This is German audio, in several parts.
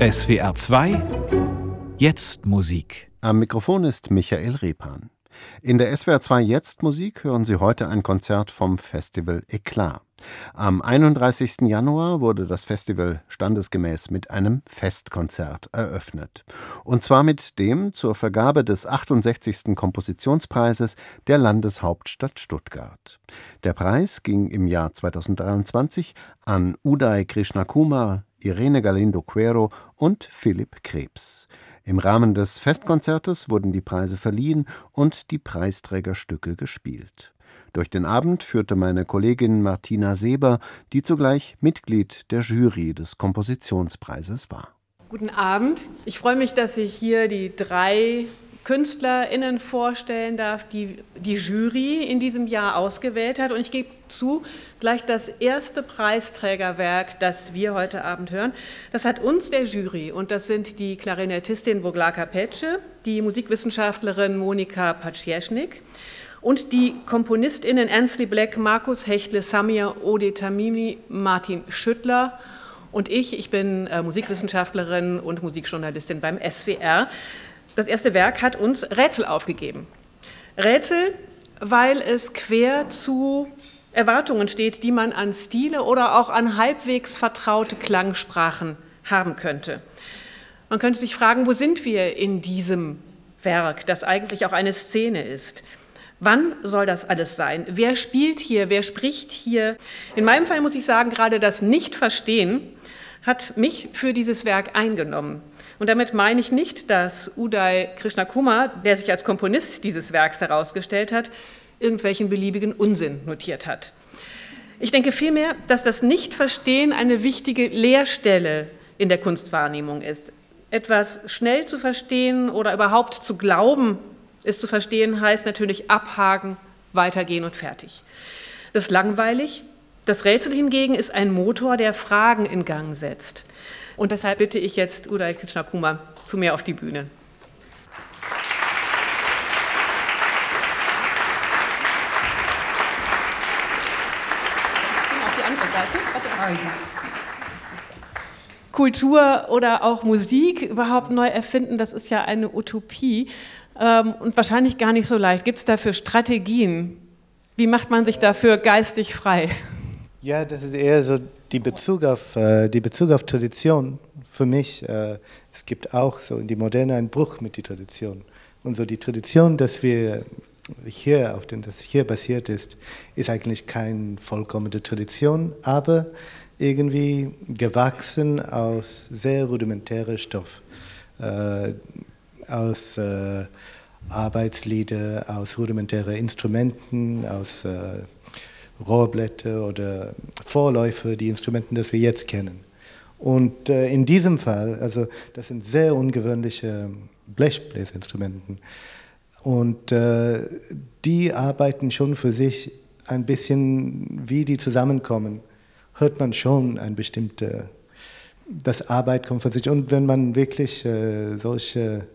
SWR 2 Jetzt Musik. Am Mikrofon ist Michael Repan. In der SWR 2 Jetzt Musik hören Sie heute ein Konzert vom Festival Eklat. Am 31. Januar wurde das Festival standesgemäß mit einem Festkonzert eröffnet. Und zwar mit dem zur Vergabe des 68. Kompositionspreises der Landeshauptstadt Stuttgart. Der Preis ging im Jahr 2023 an Uday Krishnakumar, Irene Galindo Quero und Philipp Krebs. Im Rahmen des Festkonzertes wurden die Preise verliehen und die Preisträgerstücke gespielt. Durch den Abend führte meine Kollegin Martina Seber, die zugleich Mitglied der Jury des Kompositionspreises war. Guten Abend. Ich freue mich, dass ich hier die drei KünstlerInnen vorstellen darf, die die Jury in diesem Jahr ausgewählt hat. Und ich gebe zu, gleich das erste Preisträgerwerk, das wir heute Abend hören, das hat uns der Jury und das sind die Klarinettistin Boglaka Petsche, die Musikwissenschaftlerin Monika Paczieschnik und die KomponistInnen Ansley Black, Markus Hechtle, Samir Ode Tamimi, Martin Schüttler und ich. Ich bin äh, Musikwissenschaftlerin und Musikjournalistin beim SWR. Das erste Werk hat uns Rätsel aufgegeben. Rätsel, weil es quer zu Erwartungen steht, die man an Stile oder auch an halbwegs vertraute Klangsprachen haben könnte. Man könnte sich fragen, wo sind wir in diesem Werk, das eigentlich auch eine Szene ist? Wann soll das alles sein? Wer spielt hier? Wer spricht hier? In meinem Fall muss ich sagen, gerade das Nicht-Verstehen hat mich für dieses Werk eingenommen. Und damit meine ich nicht, dass Uday Krishnakumar, der sich als Komponist dieses Werks herausgestellt hat, irgendwelchen beliebigen Unsinn notiert hat. Ich denke vielmehr, dass das Nichtverstehen eine wichtige Leerstelle in der Kunstwahrnehmung ist. Etwas schnell zu verstehen oder überhaupt zu glauben, es zu verstehen heißt natürlich abhaken, weitergehen und fertig. Das ist langweilig. Das Rätsel hingegen ist ein Motor, der Fragen in Gang setzt. Und deshalb bitte ich jetzt Uday Krishnakuma zu mir auf die Bühne. Kultur oder auch Musik überhaupt neu erfinden, das ist ja eine Utopie ähm, und wahrscheinlich gar nicht so leicht. Gibt es dafür Strategien? Wie macht man sich dafür geistig frei? Ja, das ist eher so die Bezug auf, äh, die Bezug auf Tradition für mich. Äh, es gibt auch so in die Moderne einen Bruch mit der Tradition. Und so die Tradition, dass wir hier, auf den das hier basiert ist, ist eigentlich keine vollkommene Tradition, aber irgendwie gewachsen aus sehr rudimentärer Stoff, äh, aus äh, Arbeitslieder, aus rudimentären Instrumenten, aus äh, Rohrblätter oder Vorläufer, die Instrumente, die wir jetzt kennen. Und äh, in diesem Fall, also das sind sehr ungewöhnliche Blechbläserinstrumenten. Und äh, die arbeiten schon für sich ein bisschen, wie die zusammenkommen, hört man schon ein bestimmtes, das Arbeit kommt von sich. Und wenn man wirklich äh, solche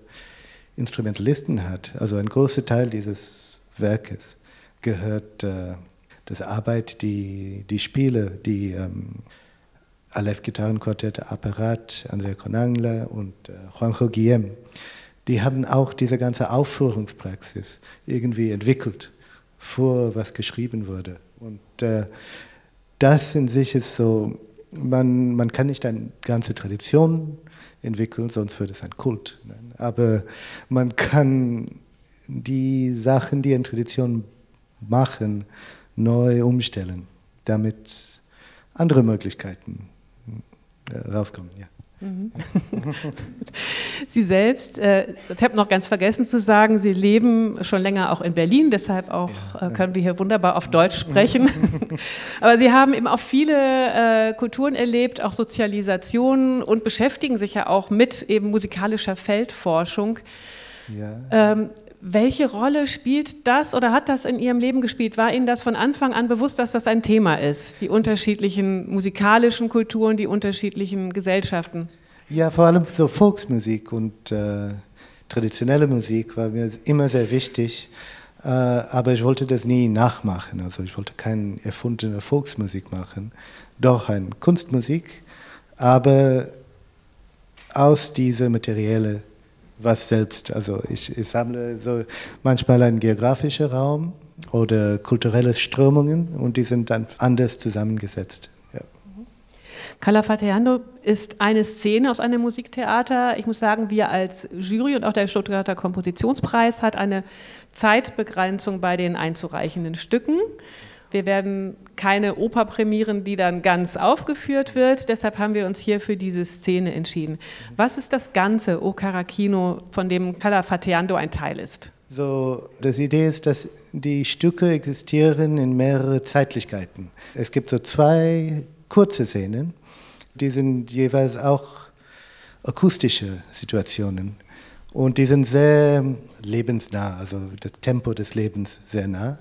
Instrumentalisten hat, also ein großer Teil dieses Werkes gehört äh, das Arbeit, die, die Spiele, die ähm, Aleph Gitarrenquartett, Apparat, Andrea Conangla und äh, Juanjo Guillem, die haben auch diese ganze Aufführungspraxis irgendwie entwickelt, vor was geschrieben wurde. Und äh, das in sich ist so, man, man kann nicht eine ganze Tradition entwickeln, sonst wird es ein Kult. Ne? Aber man kann die Sachen, die eine Tradition machen, neu umstellen, damit andere Möglichkeiten äh, rauskommen. Ja. Mhm. Sie selbst, äh, ich habe noch ganz vergessen zu sagen, Sie leben schon länger auch in Berlin, deshalb auch äh, können wir hier wunderbar auf Deutsch sprechen. Aber Sie haben eben auch viele äh, Kulturen erlebt, auch Sozialisationen und beschäftigen sich ja auch mit eben musikalischer Feldforschung. Ja. Ähm, welche Rolle spielt das oder hat das in Ihrem Leben gespielt? War Ihnen das von Anfang an bewusst, dass das ein Thema ist? Die unterschiedlichen musikalischen Kulturen, die unterschiedlichen Gesellschaften? Ja, vor allem so Volksmusik und äh, traditionelle Musik war mir immer sehr wichtig. Äh, aber ich wollte das nie nachmachen. Also ich wollte keine erfundene Volksmusik machen, doch eine Kunstmusik. Aber aus dieser Materielle was selbst. Also ich, ich sammle so manchmal einen geografischen Raum oder kulturelle Strömungen und die sind dann anders zusammengesetzt. Ja. Calafateando ist eine Szene aus einem Musiktheater. Ich muss sagen, wir als Jury und auch der Stuttgarter Kompositionspreis hat eine Zeitbegrenzung bei den einzureichenden Stücken. Wir werden keine Oper prämieren, die dann ganz aufgeführt wird. Deshalb haben wir uns hier für diese Szene entschieden. Was ist das Ganze, O Caracchino, von dem Calafateando ein Teil ist? So, das Idee ist, dass die Stücke existieren in mehrere Zeitlichkeiten. Es gibt so zwei kurze Szenen, die sind jeweils auch akustische Situationen. Und die sind sehr lebensnah, also das Tempo des Lebens sehr nah.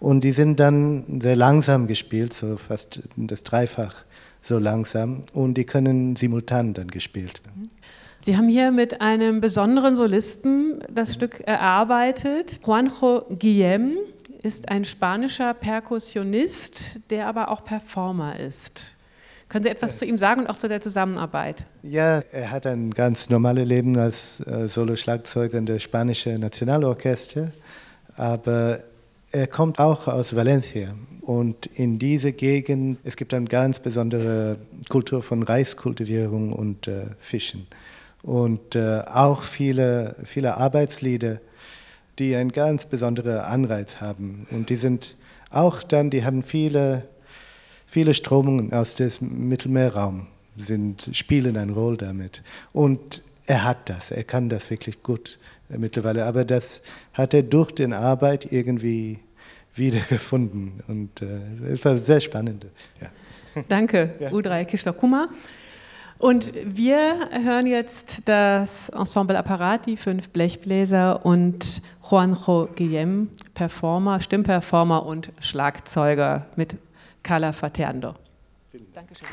Und die sind dann sehr langsam gespielt, so fast das Dreifach so langsam. Und die können simultan dann gespielt werden. Sie haben hier mit einem besonderen Solisten das Stück erarbeitet. Juanjo Guillem ist ein spanischer Perkussionist, der aber auch Performer ist. Können Sie etwas zu ihm sagen und auch zu der Zusammenarbeit? Ja, er hat ein ganz normales Leben als äh, Solo-Schlagzeuger in der spanischen Nationalorchester, aber er kommt auch aus Valencia. Und in diese Gegend, es gibt eine ganz besondere Kultur von Reiskultivierung und äh, Fischen. Und äh, auch viele, viele Arbeitslieder, die einen ganz besonderen Anreiz haben. Und die sind auch dann, die haben viele, viele Strömungen aus dem Mittelmeerraum, sind, spielen eine Rolle damit. Und er hat das, er kann das wirklich gut mittlerweile. Aber das hat er durch die Arbeit irgendwie wiedergefunden. Und äh, es war sehr spannend. Ja. Danke, ja. Udray Kischler-Kummer. Und wir hören jetzt das Ensemble Apparat, die fünf Blechbläser und Juanjo Guillem, Performer, Stimmperformer und Schlagzeuger mit Carla Fateando. Dankeschön.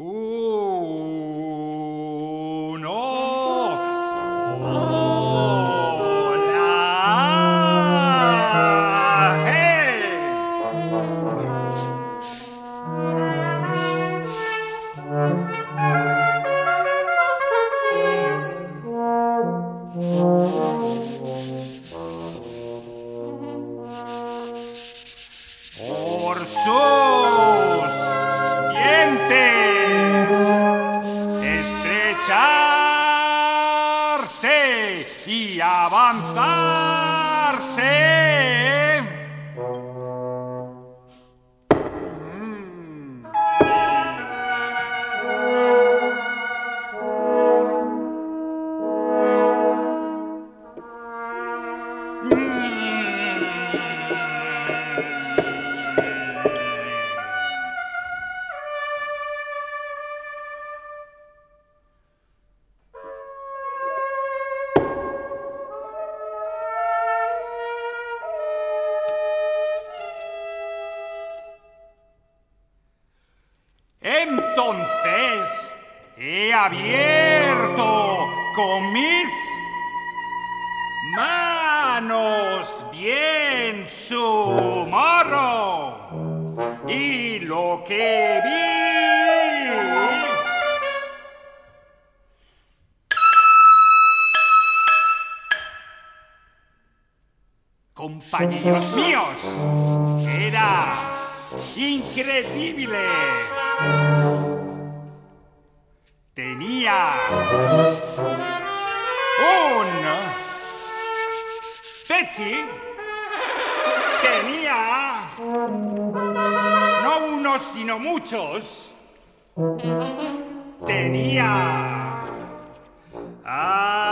Ooh. magia increíble. Tenía un Pechi tenía no unos sino muchos. Tenía. Ah,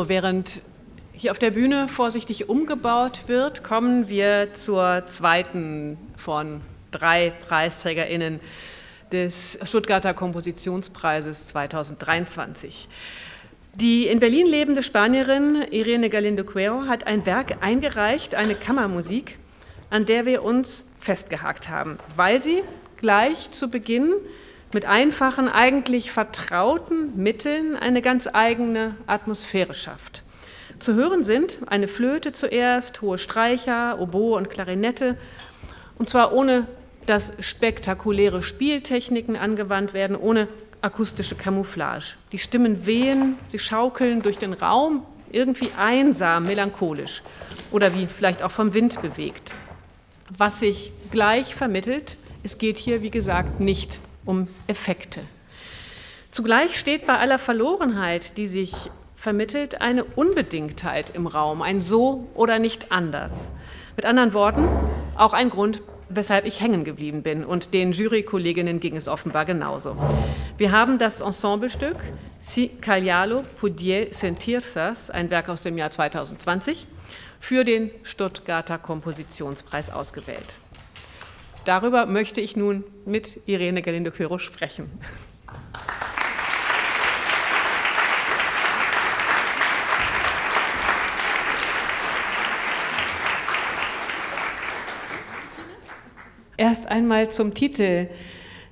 So, während hier auf der Bühne vorsichtig umgebaut wird, kommen wir zur zweiten von drei PreisträgerInnen des Stuttgarter Kompositionspreises 2023. Die in Berlin lebende Spanierin Irene Galindo Cuero hat ein Werk eingereicht, eine Kammermusik, an der wir uns festgehakt haben, weil sie gleich zu Beginn mit einfachen, eigentlich vertrauten Mitteln eine ganz eigene Atmosphäre schafft. Zu hören sind eine Flöte zuerst, hohe Streicher, Oboe und Klarinette, und zwar ohne dass spektakuläre Spieltechniken angewandt werden, ohne akustische Camouflage. Die Stimmen wehen, sie schaukeln durch den Raum, irgendwie einsam, melancholisch oder wie vielleicht auch vom Wind bewegt. Was sich gleich vermittelt, es geht hier, wie gesagt, nicht um Effekte. Zugleich steht bei aller Verlorenheit, die sich vermittelt, eine Unbedingtheit im Raum, ein So oder nicht anders. Mit anderen Worten, auch ein Grund, weshalb ich hängen geblieben bin und den Jurykolleginnen ging es offenbar genauso. Wir haben das Ensemblestück Si Caglialo Pudier Sentirsas, ein Werk aus dem Jahr 2020, für den Stuttgarter Kompositionspreis ausgewählt. Darüber möchte ich nun mit Irene Galindo-Quero sprechen. Erst einmal zum Titel.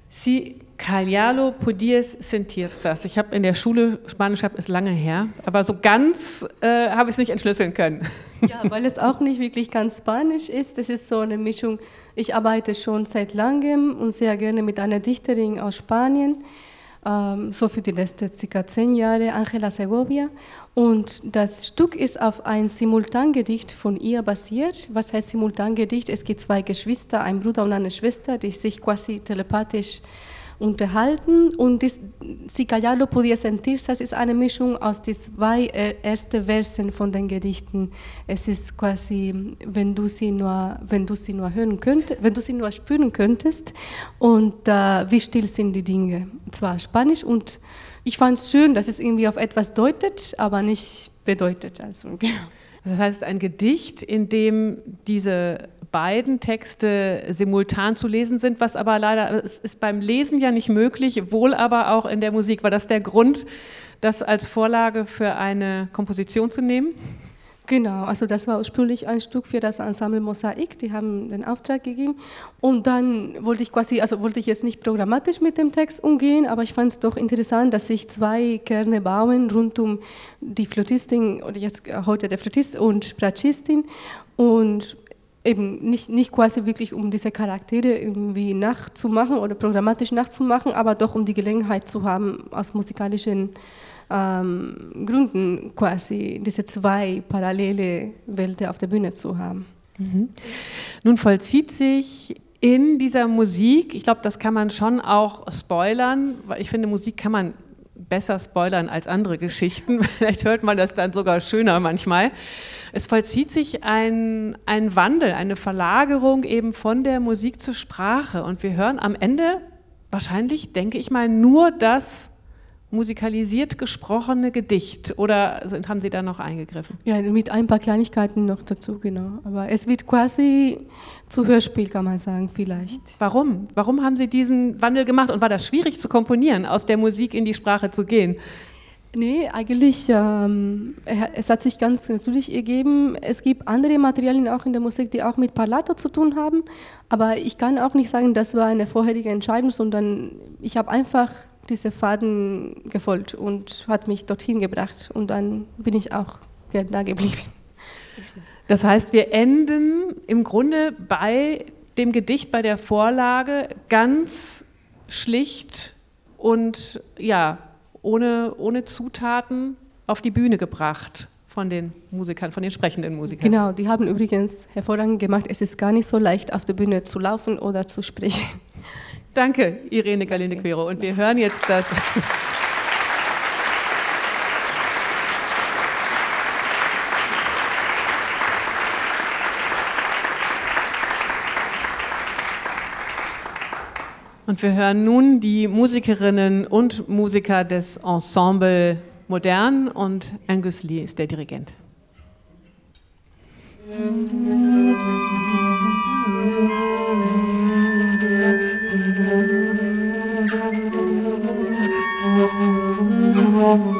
Si Calialo Pudies Sentirsas. Ich habe in der Schule Spanisch, habe es lange her, aber so ganz äh, habe ich es nicht entschlüsseln können. Ja, weil es auch nicht wirklich ganz Spanisch ist. Das ist so eine Mischung. Ich arbeite schon seit langem und sehr gerne mit einer Dichterin aus Spanien, ähm, so für die letzten circa zehn Jahre, Angela Segovia. Und das Stück ist auf ein Simultangedicht von ihr basiert. Was heißt Simultangedicht? Es gibt zwei Geschwister, ein Bruder und eine Schwester, die sich quasi telepathisch unterhalten und das, Si Callalo podía sentirse, das ist eine Mischung aus den zwei äh, ersten Versen von den Gedichten. Es ist quasi, wenn du sie nur, wenn du sie nur hören könntest, wenn du sie nur spüren könntest und äh, wie still sind die Dinge. Zwar Spanisch und ich fand es schön, dass es irgendwie auf etwas deutet, aber nicht bedeutet. Also, genau. Das heißt, ein Gedicht, in dem diese beiden Texte simultan zu lesen sind, was aber leider, es ist beim Lesen ja nicht möglich, wohl aber auch in der Musik. War das der Grund, das als Vorlage für eine Komposition zu nehmen? Genau, also das war ursprünglich ein Stück für das Ensemble Mosaik, die haben den Auftrag gegeben. Und dann wollte ich quasi, also wollte ich jetzt nicht programmatisch mit dem Text umgehen, aber ich fand es doch interessant, dass sich zwei Kerne bauen rund um die Flötistin, oder jetzt heute der Flötist und Bratschistin. Und eben nicht, nicht quasi wirklich um diese Charaktere irgendwie nachzumachen oder programmatisch nachzumachen, aber doch um die Gelegenheit zu haben, aus musikalischen ähm, Gründen quasi diese zwei parallele Welten auf der Bühne zu haben. Mhm. Nun vollzieht sich in dieser Musik, ich glaube, das kann man schon auch spoilern, weil ich finde, Musik kann man besser spoilern als andere Geschichten. Vielleicht hört man das dann sogar schöner manchmal. Es vollzieht sich ein, ein Wandel, eine Verlagerung eben von der Musik zur Sprache. Und wir hören am Ende wahrscheinlich, denke ich mal, nur das musikalisiert gesprochene Gedicht oder sind, haben Sie da noch eingegriffen? Ja, mit ein paar Kleinigkeiten noch dazu, genau. Aber es wird quasi zu Hörspiel, kann man sagen, vielleicht. Warum? Warum haben Sie diesen Wandel gemacht und war das schwierig zu komponieren, aus der Musik in die Sprache zu gehen? Nee, eigentlich, ähm, es hat sich ganz natürlich ergeben. Es gibt andere Materialien auch in der Musik, die auch mit Parlato zu tun haben. Aber ich kann auch nicht sagen, das war eine vorherige Entscheidung, sondern ich habe einfach diese Faden gefolgt und hat mich dorthin gebracht. Und dann bin ich auch da geblieben. Das heißt, wir enden im Grunde bei dem Gedicht, bei der Vorlage ganz schlicht und ja, ohne, ohne Zutaten auf die Bühne gebracht von den Musikern, von den sprechenden Musikern. Genau, die haben übrigens hervorragend gemacht. Es ist gar nicht so leicht, auf der Bühne zu laufen oder zu sprechen. Danke, Irene Galinde-Quero. Und wir hören jetzt das. Und wir hören nun die Musikerinnen und Musiker des Ensemble Modern und Angus Lee ist der Dirigent. Musik Mm-hmm.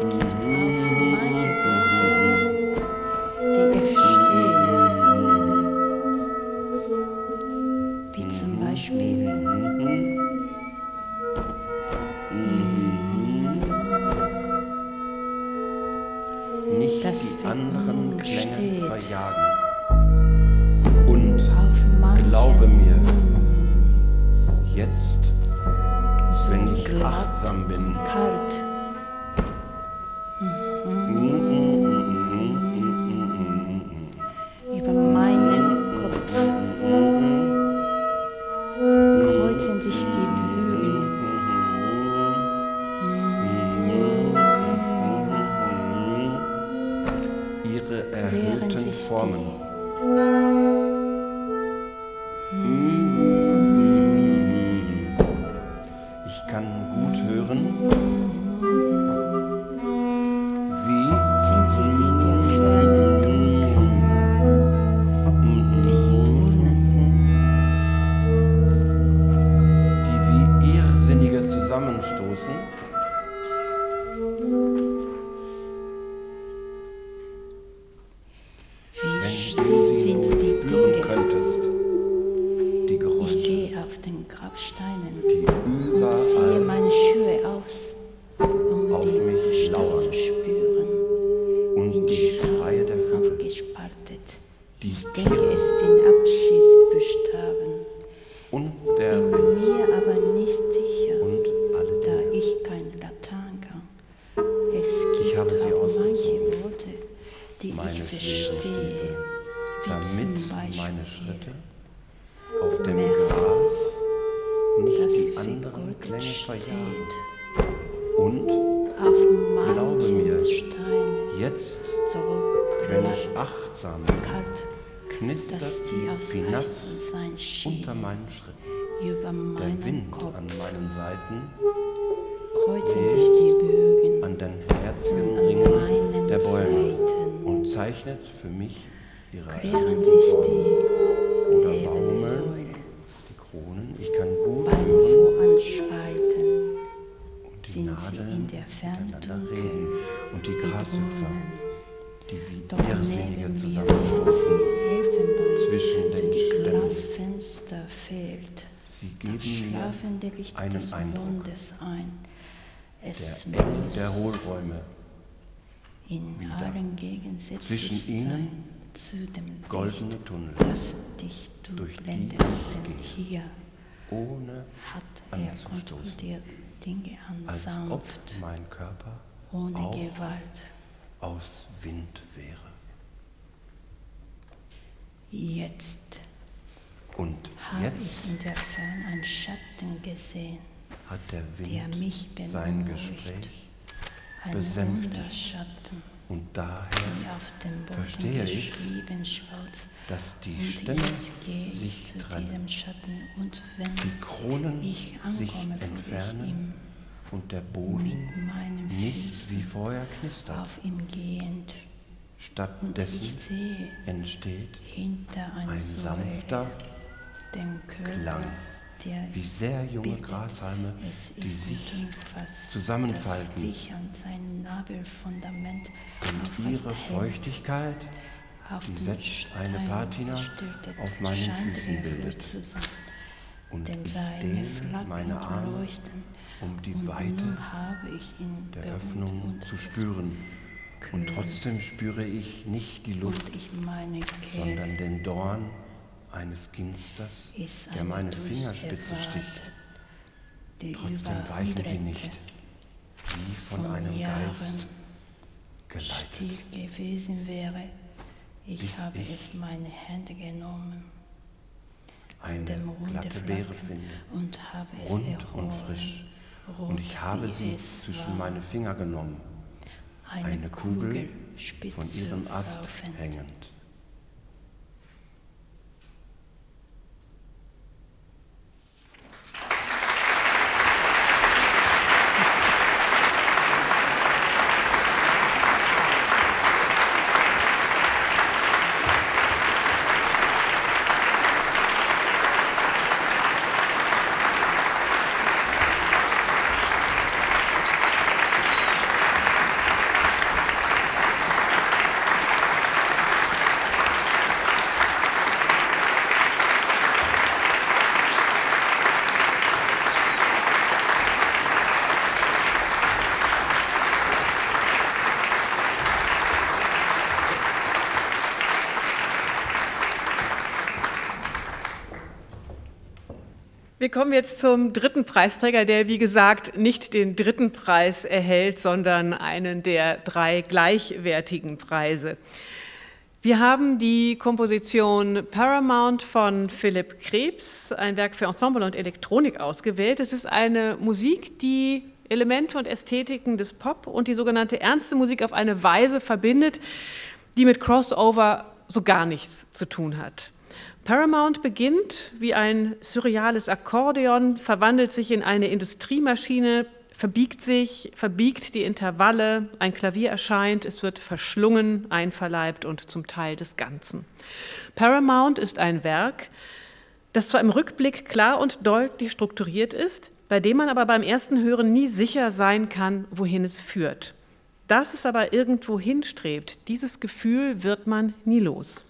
Es gibt bin mir aber nicht sicher, da ich kein Latein kann. Es Ich gibt habe sie auch manche Worte, die meine ich verstehe, wie damit zum Beispiel meine Schritte auf dem Merci. Gras nicht die anderen Klänge verjagen. Und auf Glaube mir, jetzt, wenn ich achtsam bin, knistert die schien, unter meinen Schritten. Über Der Wind Kopf. an meinen Seiten kreuzen sich die Bögen an den herzigen Ringen der Bäume Seiten. und zeichnet für mich ihre klären sich die Oder Baume, die Kronen, ich kann gut hören Voranschreiten. und die sind sie Nadeln in der miteinander reden und die Grashüpfer, die wie Irrsinnige zusammenstoßen sie zwischen den Stämmen. Glasfenster fehlt Sie geben mir einen Eindruck ein. Es der der Hohlräume, in wieder. allen Zwischen ihnen zu dem goldene Licht, Tunnel, das dich durch die blendet. Denn hier ohne hat er kontrolliert Dinge an als ob mein Körper ohne Gewalt. aus Wind wäre. Jetzt Und habe jetzt ich in der Ferne einen Schatten gesehen, hat der der Wind mich sein. Gespräch ein besänftigt. Und daher verstehe ich, dass die Stämme sich trennen, diesem Schatten und wenn die Kronen ich sich entfernen und der Boden nicht wie vorher knistert. auf ihm gehend und ich Stattdessen entsteht ein sanfter Klang, der wie sehr junge. Grashalme, die sich zusammenfalten und ihre. Feuchtigkeit, die setzt eine Patina auf meinen Füßen bildet. Und ich dehne meine Arme, um die Weite der Öffnung zu spüren. Und trotzdem spüre ich nicht die Luft, sondern den Dorn eines Ginsters, der eine meine Fingerspitze sticht. Trotzdem weichen sie nicht, wie von einem Geist geleitet. gewesen wäre. Ich habe es meine Hände genommen, Eine dem glatte Beere finde, und habe es rund erhoben, und frisch. Und ich habe sie zwischen meine Finger genommen, eine, Kugel von ihrem Ast hängend. Wir kommen jetzt zum dritten Preisträger, der wie gesagt nicht den dritten Preis erhält, sondern einen der drei gleichwertigen Preise. Wir haben die Komposition Paramount von Philipp Krebs, ein Werk für Ensemble und Elektronik ausgewählt. Es ist eine Musik, die Elemente und Ästhetiken des Pop und die sogenannte ernste Musik auf eine Weise verbindet, die mit Crossover so gar nichts zu tun hat. Paramount beginnt wie ein surreales Akkordeon, verwandelt sich in eine Industriemaschine, verbiegt sich, verbiegt die Intervalle, ein Klavier erscheint, es wird verschlungen, einverleibt und zum Teil des Ganzen. Paramount ist ein Werk, das zwar im Rückblick klar und deutlich strukturiert ist, bei dem man aber beim ersten Hören nie sicher sein kann, wohin es führt. Dass es aber irgendwo hinstrebt, dieses Gefühl wird man nie los.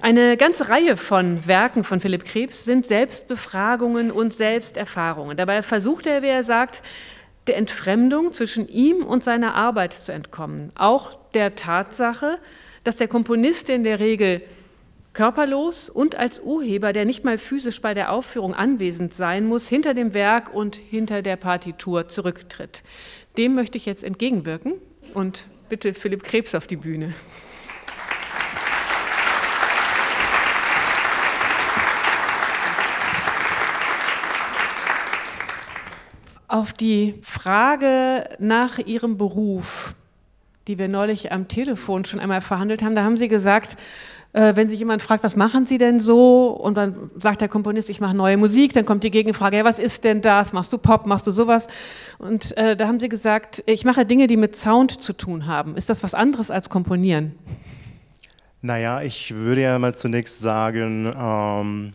Eine ganze Reihe von Werken von Philipp Krebs sind Selbstbefragungen und Selbsterfahrungen. Dabei versucht er, wie er sagt, der Entfremdung zwischen ihm und seiner Arbeit zu entkommen. Auch der Tatsache, dass der Komponist in der Regel körperlos und als Urheber, der nicht mal physisch bei der Aufführung anwesend sein muss, hinter dem Werk und hinter der Partitur zurücktritt. Dem möchte ich jetzt entgegenwirken und bitte Philipp Krebs auf die Bühne. Auf die Frage nach Ihrem Beruf, die wir neulich am Telefon schon einmal verhandelt haben, da haben Sie gesagt, äh, wenn sich jemand fragt, was machen Sie denn so? Und dann sagt der Komponist, ich mache neue Musik, dann kommt die Gegenfrage, ja, was ist denn das? Machst du Pop, machst du sowas? Und äh, da haben Sie gesagt, ich mache Dinge, die mit Sound zu tun haben. Ist das was anderes als Komponieren? Naja, ich würde ja mal zunächst sagen, ähm,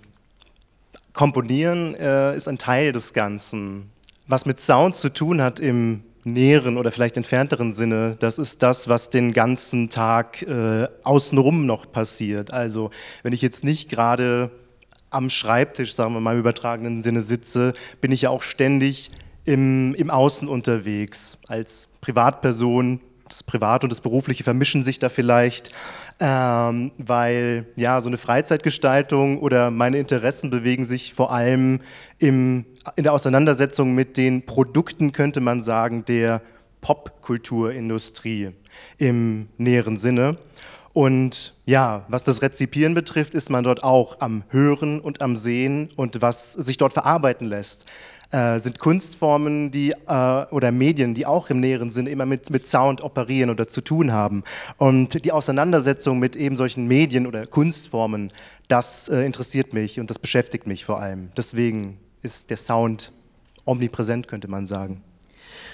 Komponieren äh, ist ein Teil des Ganzen was mit Sound zu tun hat im näheren oder vielleicht entfernteren Sinne, das ist das, was den ganzen Tag äh, außenrum noch passiert. Also wenn ich jetzt nicht gerade am Schreibtisch, sagen wir mal im übertragenen Sinne sitze, bin ich ja auch ständig im, im Außen unterwegs. Als Privatperson, das Private und das Berufliche vermischen sich da vielleicht ähm, weil ja so eine Freizeitgestaltung oder meine Interessen bewegen sich vor allem im, in der Auseinandersetzung mit den Produkten, könnte man sagen, der Popkulturindustrie im näheren Sinne. Und ja, was das Rezipieren betrifft, ist man dort auch am Hören und am Sehen und was sich dort verarbeiten lässt äh, sind Kunstformen die, äh, oder Medien, die auch im näheren Sinne immer mit, mit Sound operieren oder zu tun haben. Und die Auseinandersetzung mit eben solchen Medien oder Kunstformen, das äh, interessiert mich und das beschäftigt mich vor allem. Deswegen ist der Sound omnipräsent, könnte man sagen.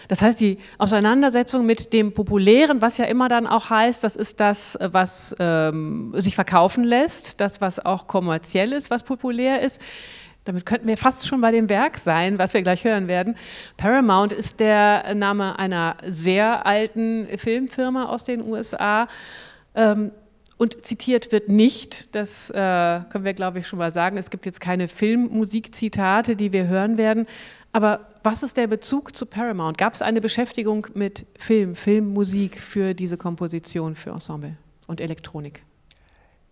Das heißt, die Auseinandersetzung mit dem Populären, was ja immer dann auch heißt, das ist das, was ähm, sich verkaufen lässt, das, was auch kommerziell ist, was populär ist, damit könnten wir fast schon bei dem Werk sein, was wir gleich hören werden. Paramount ist der Name einer sehr alten Filmfirma aus den USA. Ähm, und zitiert wird nicht, das äh, können wir, glaube ich, schon mal sagen. Es gibt jetzt keine Filmmusikzitate, die wir hören werden. Aber was ist der Bezug zu Paramount? Gab es eine Beschäftigung mit Film, Filmmusik für diese Komposition für Ensemble und Elektronik?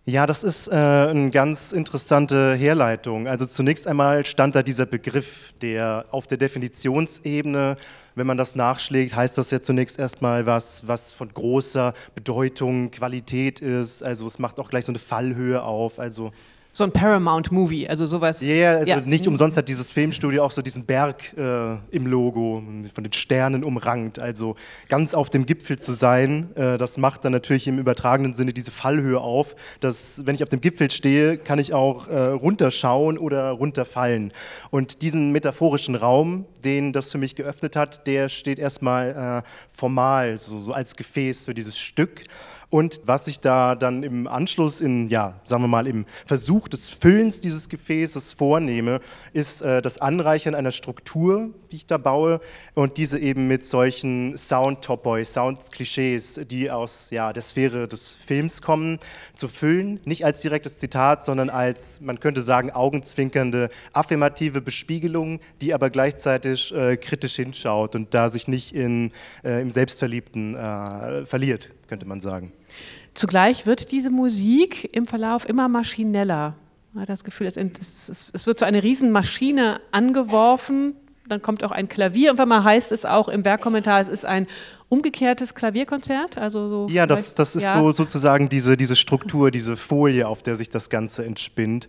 Ja, das ist äh, eine ganz interessante Herleitung. Also zunächst einmal stand da dieser Begriff, der auf der Definitionsebene, wenn man das nachschlägt, heißt das ja zunächst erstmal was, was von großer Bedeutung, Qualität ist. Also es macht auch gleich so eine Fallhöhe auf. Also so ein Paramount-Movie, also sowas. Yeah, also ja, nicht umsonst hat dieses Filmstudio auch so diesen Berg äh, im Logo, von den Sternen umrankt. Also ganz auf dem Gipfel zu sein, äh, das macht dann natürlich im übertragenen Sinne diese Fallhöhe auf, dass wenn ich auf dem Gipfel stehe, kann ich auch äh, runterschauen oder runterfallen. Und diesen metaphorischen Raum, den das für mich geöffnet hat, der steht erstmal äh, formal, so, so als Gefäß für dieses Stück. Und was ich da dann im Anschluss in, ja, sagen wir mal, im Versuch des Füllens dieses Gefäßes vornehme, ist äh, das Anreichern einer Struktur, die ich da baue und diese eben mit solchen Sound-Topoi, Sound-Klischees, die aus ja, der Sphäre des Films kommen, zu füllen. Nicht als direktes Zitat, sondern als, man könnte sagen, augenzwinkernde, affirmative Bespiegelung, die aber gleichzeitig äh, kritisch hinschaut und da sich nicht in, äh, im Selbstverliebten äh, verliert, könnte man sagen. Zugleich wird diese Musik im Verlauf immer maschineller. Man hat das Gefühl, es, wird so eine Riesenmaschine angeworfen, dann kommt auch ein Klavier. Irgendwann mal heißt es auch im Werkkommentar, es ist ein umgekehrtes Klavierkonzert. Also so ja, das, das ist ja. so sozusagen diese, diese Struktur, diese Folie, auf der sich das Ganze entspinnt.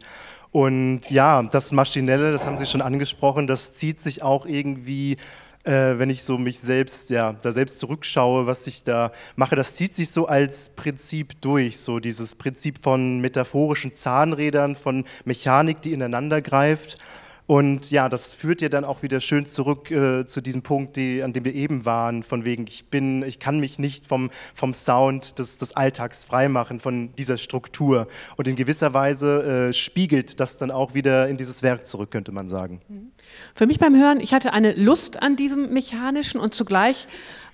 Und ja, das Maschinelle, das haben Sie schon angesprochen, das zieht sich auch irgendwie äh, wenn ich so mich selbst, ja, da selbst zurückschaue, was ich da mache, das zieht sich so als Prinzip durch, so dieses Prinzip von metaphorischen Zahnrädern, von Mechanik, die ineinander greift. Und ja, das führt ja dann auch wieder schön zurück äh, zu diesem Punkt, die, an dem wir eben waren, von wegen, ich bin, ich kann mich nicht vom, vom Sound des, des Alltags freimachen, von dieser Struktur. Und in gewisser Weise äh, spiegelt das dann auch wieder in dieses Werk zurück, könnte man sagen. Für mich beim Hören, ich hatte eine Lust an diesem Mechanischen und zugleich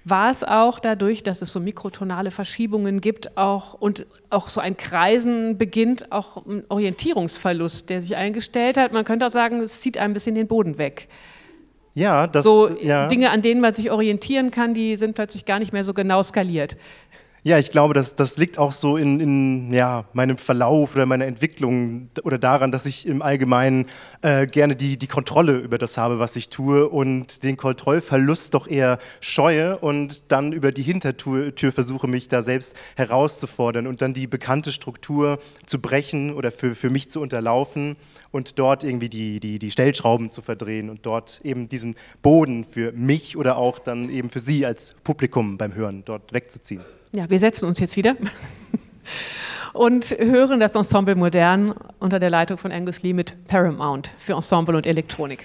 war es auch dadurch, dass es so mikrotonale Verschiebungen gibt auch, und auch so ein Kreisen beginnt, auch ein Orientierungsverlust, der sich eingestellt hat. Man könnte auch sagen, es zieht ein bisschen den Boden weg. Ja, das, so ja. Dinge, an denen man sich orientieren kann, die sind plötzlich gar nicht mehr so genau skaliert. Ja, ich glaube, das, das liegt auch so in, in ja, meinem Verlauf oder meiner Entwicklung oder daran, dass ich im Allgemeinen äh, gerne die, die Kontrolle über das habe, was ich tue und den Kontrollverlust doch eher scheue und dann über die Hintertür Tür versuche, mich da selbst herauszufordern und dann die bekannte Struktur zu brechen oder für, für mich zu unterlaufen und dort irgendwie die, die, die Stellschrauben zu verdrehen und dort eben diesen Boden für mich oder auch dann eben für Sie als Publikum beim Hören dort wegzuziehen. Ja, wir setzen uns jetzt wieder und hören das Ensemble Modern unter der Leitung von Angus Lee mit Paramount für Ensemble und Elektronik.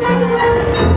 Música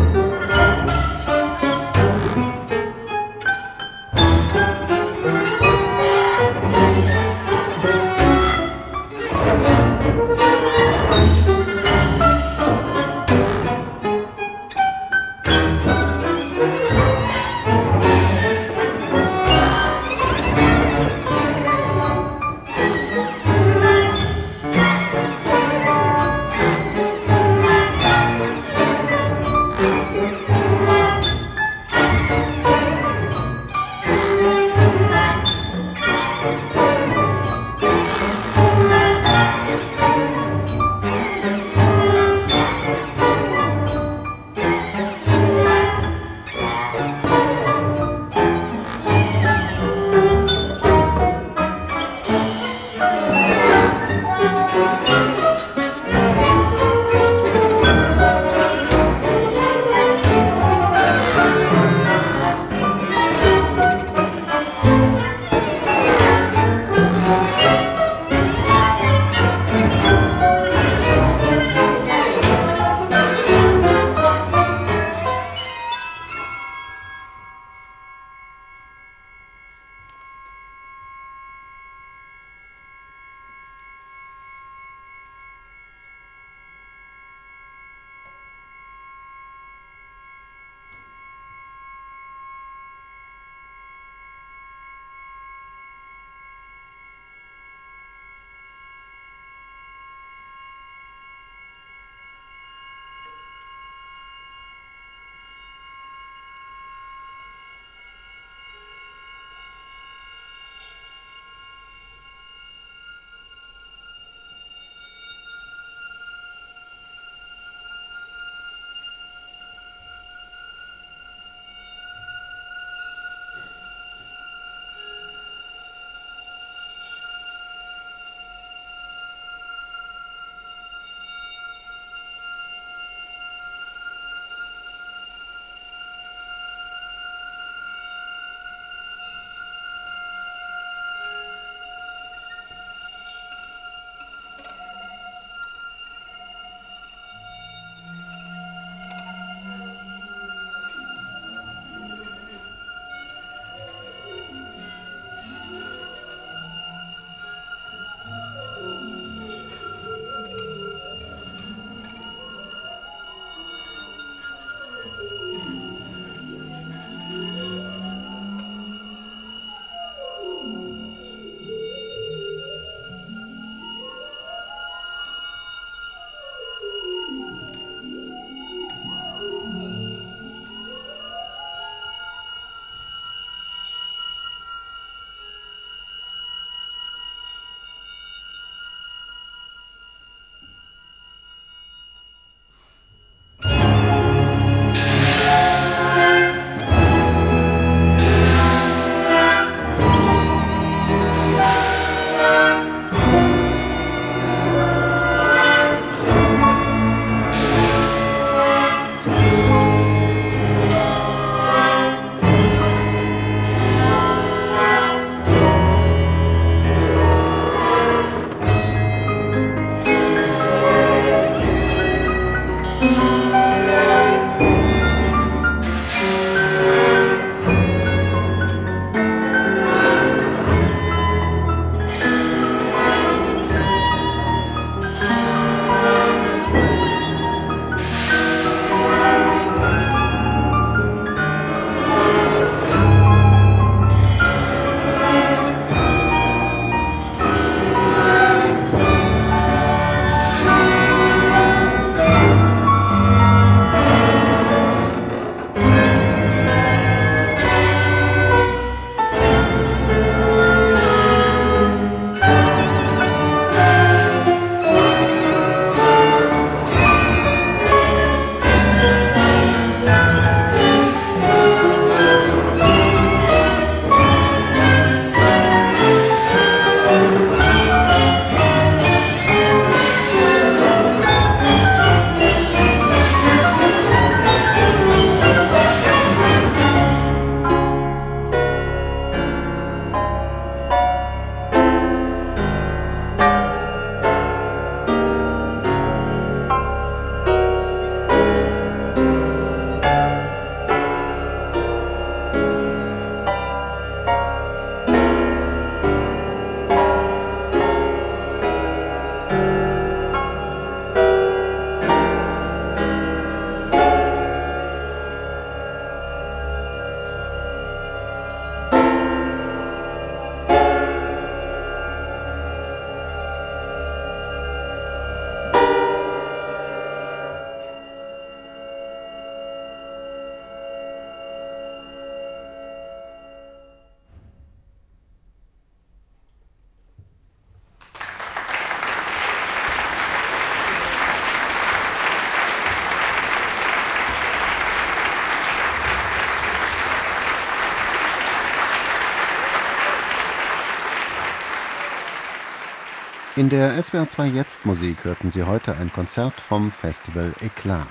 In der SWR 2 Jetzt Musik hörten Sie heute ein Konzert vom Festival Eklat.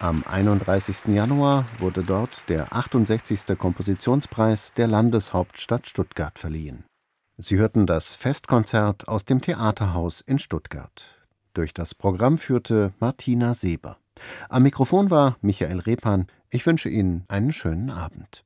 Am 31. Januar wurde dort der 68. Kompositionspreis der Landeshauptstadt Stuttgart verliehen. Sie hörten das Festkonzert aus dem Theaterhaus in Stuttgart. Durch das Programm führte Martina Seber. Am Mikrofon war Michael Repan. Ich wünsche Ihnen einen schönen Abend.